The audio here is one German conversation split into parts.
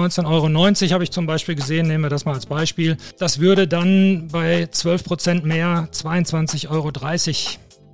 19,90 Euro habe ich zum Beispiel gesehen, nehmen wir das mal als Beispiel. Das würde dann bei 12 Prozent mehr 22,30 Euro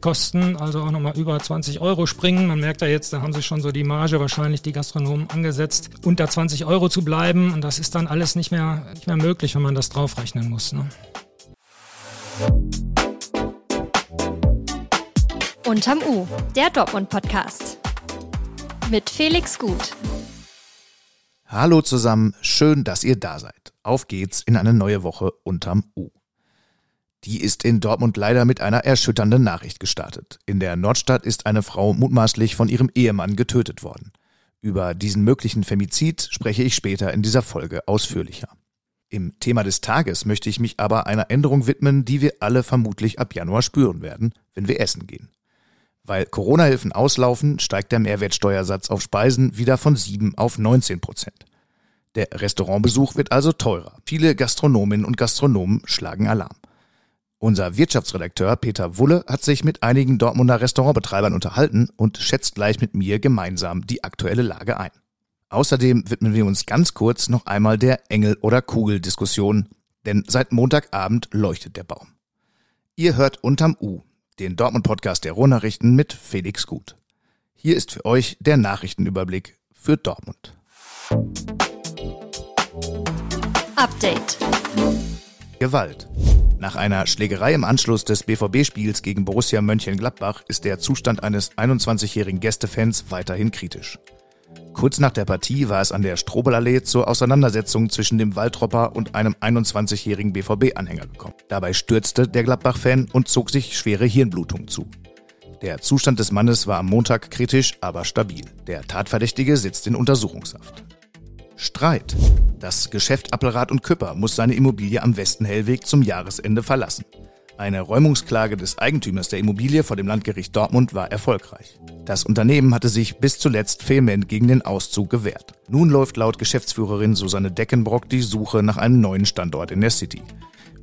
kosten, also auch nochmal über 20 Euro springen. Man merkt ja jetzt, da haben sich schon so die Marge wahrscheinlich die Gastronomen angesetzt, unter 20 Euro zu bleiben. Und das ist dann alles nicht mehr, nicht mehr möglich, wenn man das draufrechnen muss. Ne? Unterm U, der Dortmund-Podcast. Mit Felix Gut. Hallo zusammen, schön, dass ihr da seid. Auf geht's in eine neue Woche unterm U. Die ist in Dortmund leider mit einer erschütternden Nachricht gestartet. In der Nordstadt ist eine Frau mutmaßlich von ihrem Ehemann getötet worden. Über diesen möglichen Femizid spreche ich später in dieser Folge ausführlicher. Im Thema des Tages möchte ich mich aber einer Änderung widmen, die wir alle vermutlich ab Januar spüren werden, wenn wir essen gehen. Weil Corona-Hilfen auslaufen, steigt der Mehrwertsteuersatz auf Speisen wieder von 7 auf 19 Prozent. Der Restaurantbesuch wird also teurer. Viele Gastronominnen und Gastronomen schlagen Alarm. Unser Wirtschaftsredakteur Peter Wulle hat sich mit einigen Dortmunder Restaurantbetreibern unterhalten und schätzt gleich mit mir gemeinsam die aktuelle Lage ein. Außerdem widmen wir uns ganz kurz noch einmal der Engel- oder Kugel-Diskussion, denn seit Montagabend leuchtet der Baum. Ihr hört unterm U, den Dortmund-Podcast der Ruhrnachrichten mit Felix Gut. Hier ist für euch der Nachrichtenüberblick für Dortmund. Update. Gewalt. Nach einer Schlägerei im Anschluss des BVB-Spiels gegen Borussia Mönchengladbach ist der Zustand eines 21-jährigen Gästefans weiterhin kritisch. Kurz nach der Partie war es an der Strobelallee zur Auseinandersetzung zwischen dem Waldropper und einem 21-jährigen BVB-Anhänger gekommen. Dabei stürzte der Gladbach-Fan und zog sich schwere Hirnblutung zu. Der Zustand des Mannes war am Montag kritisch, aber stabil. Der Tatverdächtige sitzt in Untersuchungshaft. Streit. Das Geschäft Appelrad und Küpper muss seine Immobilie am Westen-Hellweg zum Jahresende verlassen. Eine Räumungsklage des Eigentümers der Immobilie vor dem Landgericht Dortmund war erfolgreich. Das Unternehmen hatte sich bis zuletzt vehement gegen den Auszug gewehrt. Nun läuft laut Geschäftsführerin Susanne Deckenbrock die Suche nach einem neuen Standort in der City.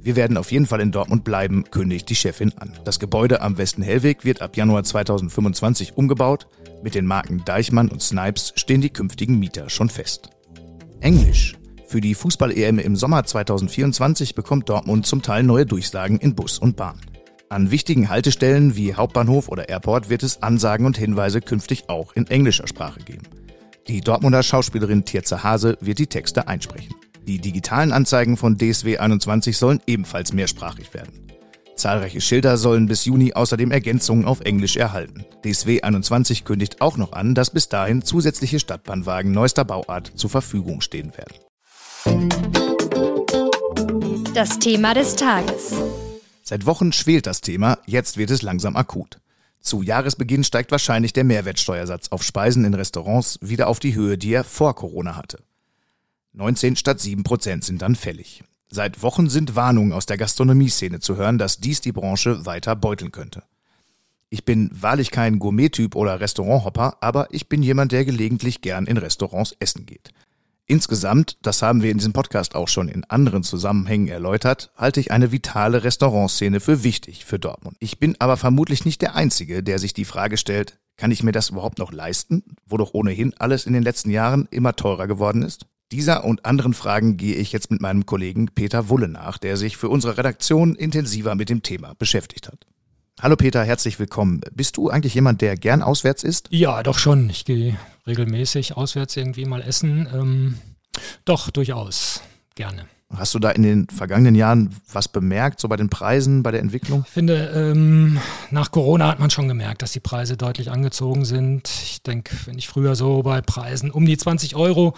Wir werden auf jeden Fall in Dortmund bleiben, kündigt die Chefin an. Das Gebäude am Westen-Hellweg wird ab Januar 2025 umgebaut. Mit den Marken Deichmann und Snipes stehen die künftigen Mieter schon fest. Englisch. Für die Fußball-EM im Sommer 2024 bekommt Dortmund zum Teil neue Durchsagen in Bus und Bahn. An wichtigen Haltestellen wie Hauptbahnhof oder Airport wird es Ansagen und Hinweise künftig auch in englischer Sprache geben. Die Dortmunder Schauspielerin Tirza Hase wird die Texte einsprechen. Die digitalen Anzeigen von DSW 21 sollen ebenfalls mehrsprachig werden. Zahlreiche Schilder sollen bis Juni außerdem Ergänzungen auf Englisch erhalten. DSW 21 kündigt auch noch an, dass bis dahin zusätzliche Stadtbahnwagen neuester Bauart zur Verfügung stehen werden. Das Thema des Tages. Seit Wochen schwelt das Thema, jetzt wird es langsam akut. Zu Jahresbeginn steigt wahrscheinlich der Mehrwertsteuersatz auf Speisen in Restaurants wieder auf die Höhe, die er vor Corona hatte. 19 statt 7 Prozent sind dann fällig. Seit Wochen sind Warnungen aus der Gastronomieszene zu hören, dass dies die Branche weiter beuteln könnte. Ich bin wahrlich kein Gourmet-Typ oder Restauranthopper, aber ich bin jemand, der gelegentlich gern in Restaurants essen geht. Insgesamt, das haben wir in diesem Podcast auch schon in anderen Zusammenhängen erläutert, halte ich eine vitale Restaurantszene für wichtig für Dortmund. Ich bin aber vermutlich nicht der Einzige, der sich die Frage stellt, kann ich mir das überhaupt noch leisten, wo doch ohnehin alles in den letzten Jahren immer teurer geworden ist? Dieser und anderen Fragen gehe ich jetzt mit meinem Kollegen Peter Wulle nach, der sich für unsere Redaktion intensiver mit dem Thema beschäftigt hat. Hallo Peter, herzlich willkommen. Bist du eigentlich jemand, der gern auswärts isst? Ja, doch schon. Ich gehe regelmäßig auswärts irgendwie mal essen. Ähm, doch, durchaus. Gerne. Hast du da in den vergangenen Jahren was bemerkt, so bei den Preisen, bei der Entwicklung? Ich finde, ähm, nach Corona hat man schon gemerkt, dass die Preise deutlich angezogen sind. Ich denke, wenn ich früher so bei Preisen um die 20 Euro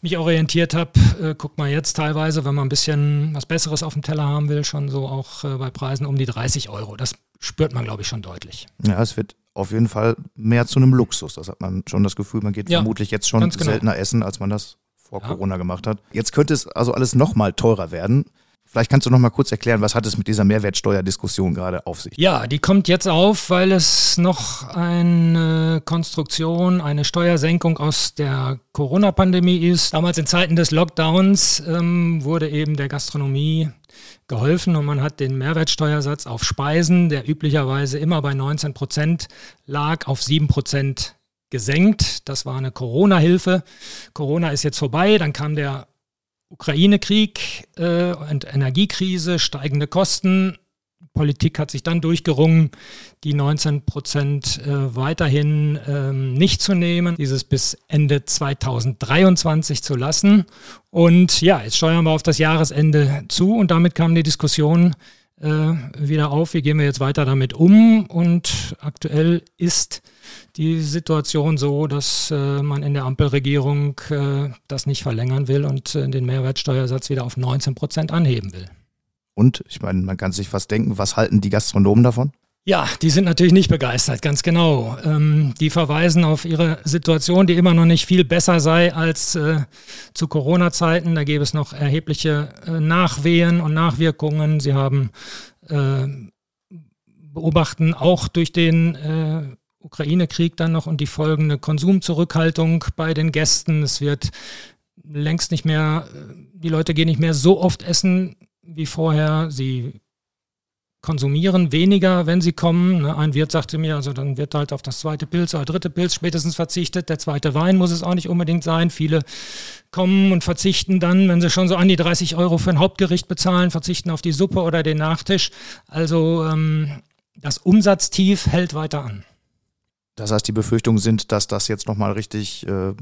mich orientiert habe, äh, guckt man jetzt teilweise, wenn man ein bisschen was Besseres auf dem Teller haben will, schon so auch äh, bei Preisen um die 30 Euro. Das spürt man, glaube ich, schon deutlich. Ja, es wird auf jeden Fall mehr zu einem Luxus. Das hat man schon das Gefühl, man geht ja, vermutlich jetzt schon genau. seltener essen, als man das vor ja. Corona gemacht hat. Jetzt könnte es also alles nochmal teurer werden. Vielleicht kannst du noch mal kurz erklären, was hat es mit dieser Mehrwertsteuerdiskussion gerade auf sich? Ja, die kommt jetzt auf, weil es noch eine Konstruktion, eine Steuersenkung aus der Corona-Pandemie ist. Damals in Zeiten des Lockdowns ähm, wurde eben der Gastronomie geholfen und man hat den Mehrwertsteuersatz auf Speisen, der üblicherweise immer bei 19 Prozent lag, auf 7 Prozent gesenkt. Das war eine Corona-Hilfe. Corona ist jetzt vorbei. Dann kam der Ukraine-Krieg äh, und Energiekrise, steigende Kosten. Politik hat sich dann durchgerungen, die 19 Prozent äh, weiterhin ähm, nicht zu nehmen, dieses bis Ende 2023 zu lassen. Und ja, jetzt steuern wir auf das Jahresende zu und damit kam die Diskussion wieder auf, wie gehen wir jetzt weiter damit um. Und aktuell ist die Situation so, dass äh, man in der Ampelregierung äh, das nicht verlängern will und äh, den Mehrwertsteuersatz wieder auf 19 Prozent anheben will. Und ich meine, man kann sich fast denken, was halten die Gastronomen davon? Ja, die sind natürlich nicht begeistert, ganz genau. Ähm, die verweisen auf ihre Situation, die immer noch nicht viel besser sei als äh, zu Corona-Zeiten. Da gäbe es noch erhebliche äh, Nachwehen und Nachwirkungen. Sie haben äh, beobachten auch durch den äh, Ukraine-Krieg dann noch und die folgende Konsumzurückhaltung bei den Gästen. Es wird längst nicht mehr, die Leute gehen nicht mehr so oft essen wie vorher. Sie konsumieren weniger, wenn sie kommen. Ne, ein Wirt sagte mir, also dann wird halt auf das zweite Pilz oder dritte Pilz spätestens verzichtet. Der zweite Wein muss es auch nicht unbedingt sein. Viele kommen und verzichten dann, wenn sie schon so an die 30 Euro für ein Hauptgericht bezahlen, verzichten auf die Suppe oder den Nachtisch. Also ähm, das Umsatztief hält weiter an. Das heißt, die Befürchtungen sind, dass das jetzt nochmal richtig äh,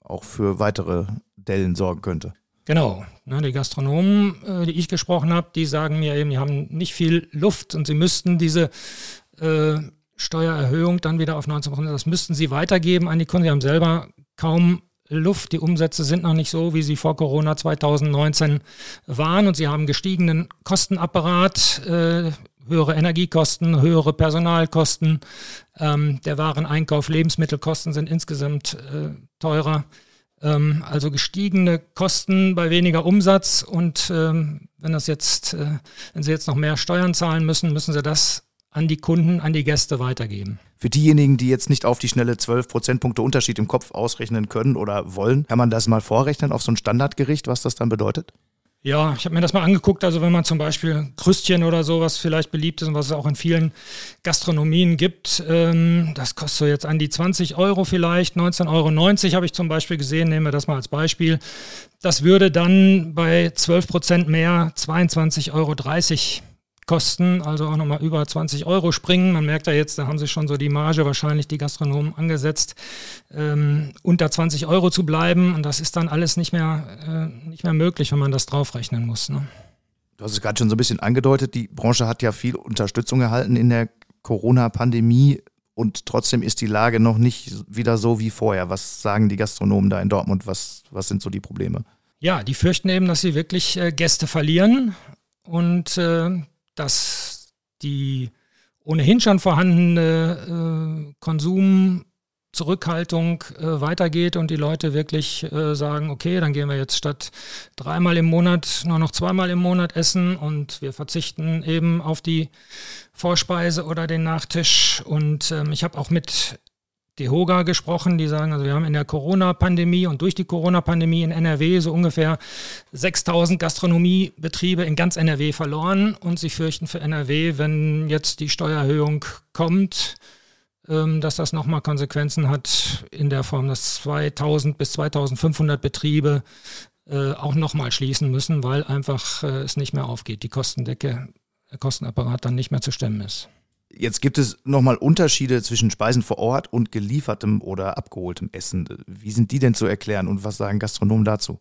auch für weitere Dellen sorgen könnte. Genau. Ne, die Gastronomen, äh, die ich gesprochen habe, die sagen mir eben, die haben nicht viel Luft und sie müssten diese äh, Steuererhöhung dann wieder auf 19 Prozent, das müssten sie weitergeben an die Kunden. Sie haben selber kaum Luft. Die Umsätze sind noch nicht so, wie sie vor Corona 2019 waren und sie haben gestiegenen Kostenapparat, äh, höhere Energiekosten, höhere Personalkosten. Ähm, der Wareneinkauf, Lebensmittelkosten sind insgesamt äh, teurer. Ähm, also gestiegene Kosten bei weniger Umsatz und ähm, wenn das jetzt, äh, wenn Sie jetzt noch mehr Steuern zahlen müssen, müssen Sie das an die Kunden, an die Gäste weitergeben. Für diejenigen, die jetzt nicht auf die schnelle 12 Prozentpunkte Unterschied im Kopf ausrechnen können oder wollen, kann man das mal vorrechnen auf so ein Standardgericht, was das dann bedeutet? Ja, ich habe mir das mal angeguckt. Also wenn man zum Beispiel Krüstchen oder so, was vielleicht beliebt ist und was es auch in vielen Gastronomien gibt, ähm, das kostet so jetzt an die 20 Euro vielleicht, 19,90 Euro habe ich zum Beispiel gesehen, nehmen wir das mal als Beispiel. Das würde dann bei 12 Prozent mehr 22,30 Euro kosten, also auch nochmal über 20 Euro springen. Man merkt ja jetzt, da haben sie schon so die Marge wahrscheinlich die Gastronomen angesetzt, ähm, unter 20 Euro zu bleiben. Und das ist dann alles nicht mehr, äh, nicht mehr möglich, wenn man das draufrechnen muss. Ne? Du hast es gerade schon so ein bisschen angedeutet, die Branche hat ja viel Unterstützung erhalten in der Corona-Pandemie und trotzdem ist die Lage noch nicht wieder so wie vorher. Was sagen die Gastronomen da in Dortmund? Was, was sind so die Probleme? Ja, die fürchten eben, dass sie wirklich äh, Gäste verlieren und äh, dass die ohnehin schon vorhandene äh, Konsumzurückhaltung äh, weitergeht und die Leute wirklich äh, sagen, okay, dann gehen wir jetzt statt dreimal im Monat nur noch zweimal im Monat essen und wir verzichten eben auf die Vorspeise oder den Nachtisch. Und ähm, ich habe auch mit DEHOGA gesprochen, die sagen, also wir haben in der Corona-Pandemie und durch die Corona-Pandemie in NRW so ungefähr 6000 Gastronomiebetriebe in ganz NRW verloren und sie fürchten für NRW, wenn jetzt die Steuererhöhung kommt, ähm, dass das nochmal Konsequenzen hat in der Form, dass 2000 bis 2500 Betriebe äh, auch nochmal schließen müssen, weil einfach äh, es nicht mehr aufgeht, die Kostendecke, der Kostenapparat dann nicht mehr zu stemmen ist. Jetzt gibt es nochmal Unterschiede zwischen Speisen vor Ort und geliefertem oder abgeholtem Essen. Wie sind die denn zu erklären und was sagen Gastronomen dazu?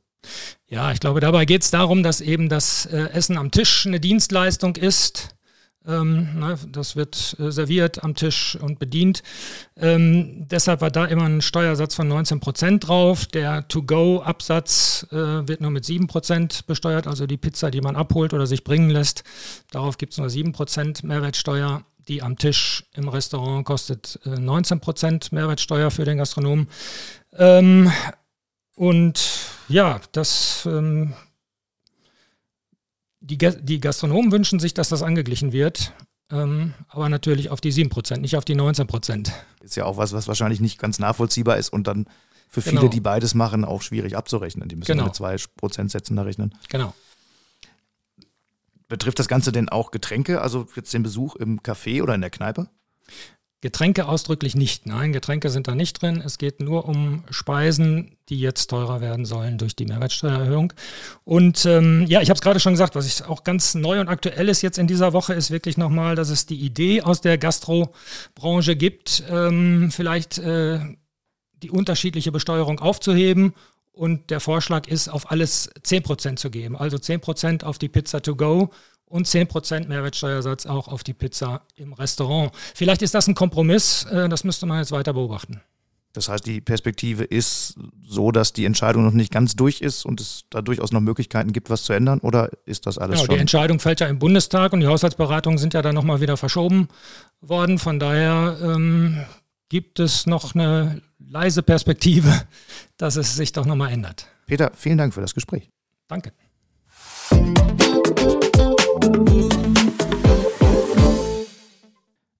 Ja, ich glaube, dabei geht es darum, dass eben das äh, Essen am Tisch eine Dienstleistung ist. Ähm, ne, das wird äh, serviert am Tisch und bedient. Ähm, deshalb war da immer ein Steuersatz von 19 Prozent drauf. Der To-Go-Absatz äh, wird nur mit 7 Prozent besteuert, also die Pizza, die man abholt oder sich bringen lässt. Darauf gibt es nur 7 Prozent Mehrwertsteuer die am Tisch im Restaurant kostet äh, 19% Mehrwertsteuer für den Gastronomen. Ähm, und ja, das, ähm, die, die Gastronomen wünschen sich, dass das angeglichen wird. Ähm, aber natürlich auf die 7%, nicht auf die 19%. Ist ja auch was, was wahrscheinlich nicht ganz nachvollziehbar ist und dann für viele, genau. die beides machen, auch schwierig abzurechnen. Die müssen genau. mit 2% Sätzen da rechnen. Genau. Betrifft das Ganze denn auch Getränke, also jetzt den Besuch im Café oder in der Kneipe? Getränke ausdrücklich nicht. Nein, Getränke sind da nicht drin. Es geht nur um Speisen, die jetzt teurer werden sollen durch die Mehrwertsteuererhöhung. Und ähm, ja, ich habe es gerade schon gesagt, was ich auch ganz neu und aktuell ist jetzt in dieser Woche, ist wirklich nochmal, dass es die Idee aus der Gastrobranche gibt, ähm, vielleicht äh, die unterschiedliche Besteuerung aufzuheben. Und der Vorschlag ist, auf alles 10% zu geben. Also 10% auf die Pizza to go und 10% Mehrwertsteuersatz auch auf die Pizza im Restaurant. Vielleicht ist das ein Kompromiss, äh, das müsste man jetzt weiter beobachten. Das heißt, die Perspektive ist so, dass die Entscheidung noch nicht ganz durch ist und es da durchaus noch Möglichkeiten gibt, was zu ändern? Oder ist das alles genau, schon? Die Entscheidung fällt ja im Bundestag und die Haushaltsberatungen sind ja dann nochmal wieder verschoben worden. Von daher ähm, gibt es noch eine leise Perspektive, dass es sich doch nochmal ändert. Peter, vielen Dank für das Gespräch. Danke.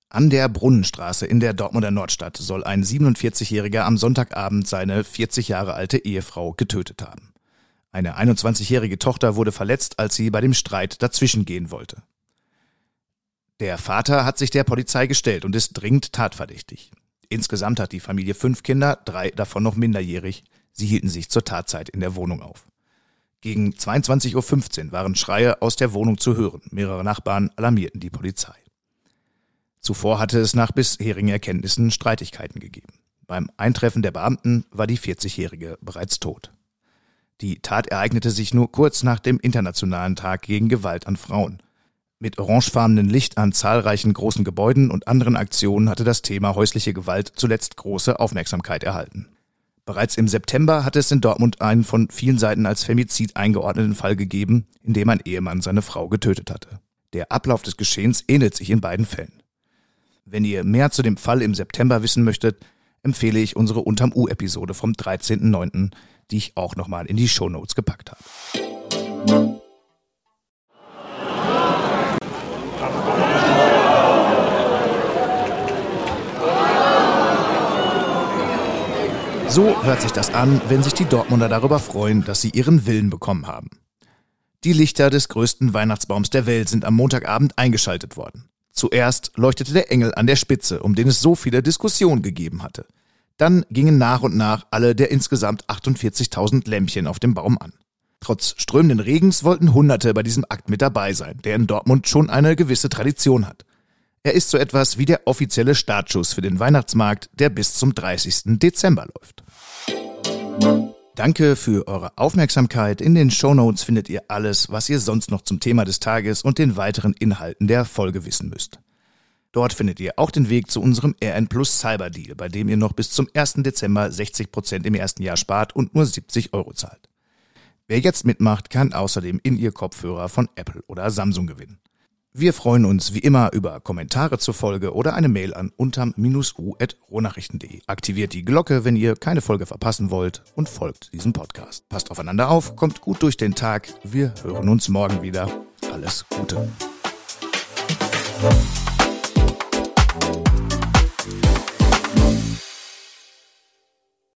An der Brunnenstraße in der Dortmunder Nordstadt soll ein 47-Jähriger am Sonntagabend seine 40 Jahre alte Ehefrau getötet haben. Eine 21-jährige Tochter wurde verletzt, als sie bei dem Streit dazwischengehen wollte. Der Vater hat sich der Polizei gestellt und ist dringend tatverdächtig. Insgesamt hat die Familie fünf Kinder, drei davon noch minderjährig. Sie hielten sich zur Tatzeit in der Wohnung auf. Gegen 22.15 Uhr waren Schreie aus der Wohnung zu hören. Mehrere Nachbarn alarmierten die Polizei. Zuvor hatte es nach bisherigen Erkenntnissen Streitigkeiten gegeben. Beim Eintreffen der Beamten war die 40-Jährige bereits tot. Die Tat ereignete sich nur kurz nach dem Internationalen Tag gegen Gewalt an Frauen. Mit orangefarbenen Licht an zahlreichen großen Gebäuden und anderen Aktionen hatte das Thema häusliche Gewalt zuletzt große Aufmerksamkeit erhalten. Bereits im September hatte es in Dortmund einen von vielen Seiten als Femizid eingeordneten Fall gegeben, in dem ein Ehemann seine Frau getötet hatte. Der Ablauf des Geschehens ähnelt sich in beiden Fällen. Wenn ihr mehr zu dem Fall im September wissen möchtet, empfehle ich unsere Unterm U-Episode vom 13.09., die ich auch nochmal in die Shownotes gepackt habe. So hört sich das an, wenn sich die Dortmunder darüber freuen, dass sie ihren Willen bekommen haben. Die Lichter des größten Weihnachtsbaums der Welt sind am Montagabend eingeschaltet worden. Zuerst leuchtete der Engel an der Spitze, um den es so viele Diskussionen gegeben hatte. Dann gingen nach und nach alle der insgesamt 48.000 Lämpchen auf dem Baum an. Trotz strömenden Regens wollten Hunderte bei diesem Akt mit dabei sein, der in Dortmund schon eine gewisse Tradition hat. Er ist so etwas wie der offizielle Startschuss für den Weihnachtsmarkt, der bis zum 30. Dezember läuft. Danke für eure Aufmerksamkeit. In den Shownotes findet ihr alles, was ihr sonst noch zum Thema des Tages und den weiteren Inhalten der Folge wissen müsst. Dort findet ihr auch den Weg zu unserem RN Plus Cyber Deal, bei dem ihr noch bis zum 1. Dezember 60 Prozent im ersten Jahr spart und nur 70 Euro zahlt. Wer jetzt mitmacht, kann außerdem in ihr Kopfhörer von Apple oder Samsung gewinnen. Wir freuen uns wie immer über Kommentare zur Folge oder eine Mail an unterm-u.rohnachrichten.de. Aktiviert die Glocke, wenn ihr keine Folge verpassen wollt und folgt diesem Podcast. Passt aufeinander auf, kommt gut durch den Tag. Wir hören uns morgen wieder. Alles Gute.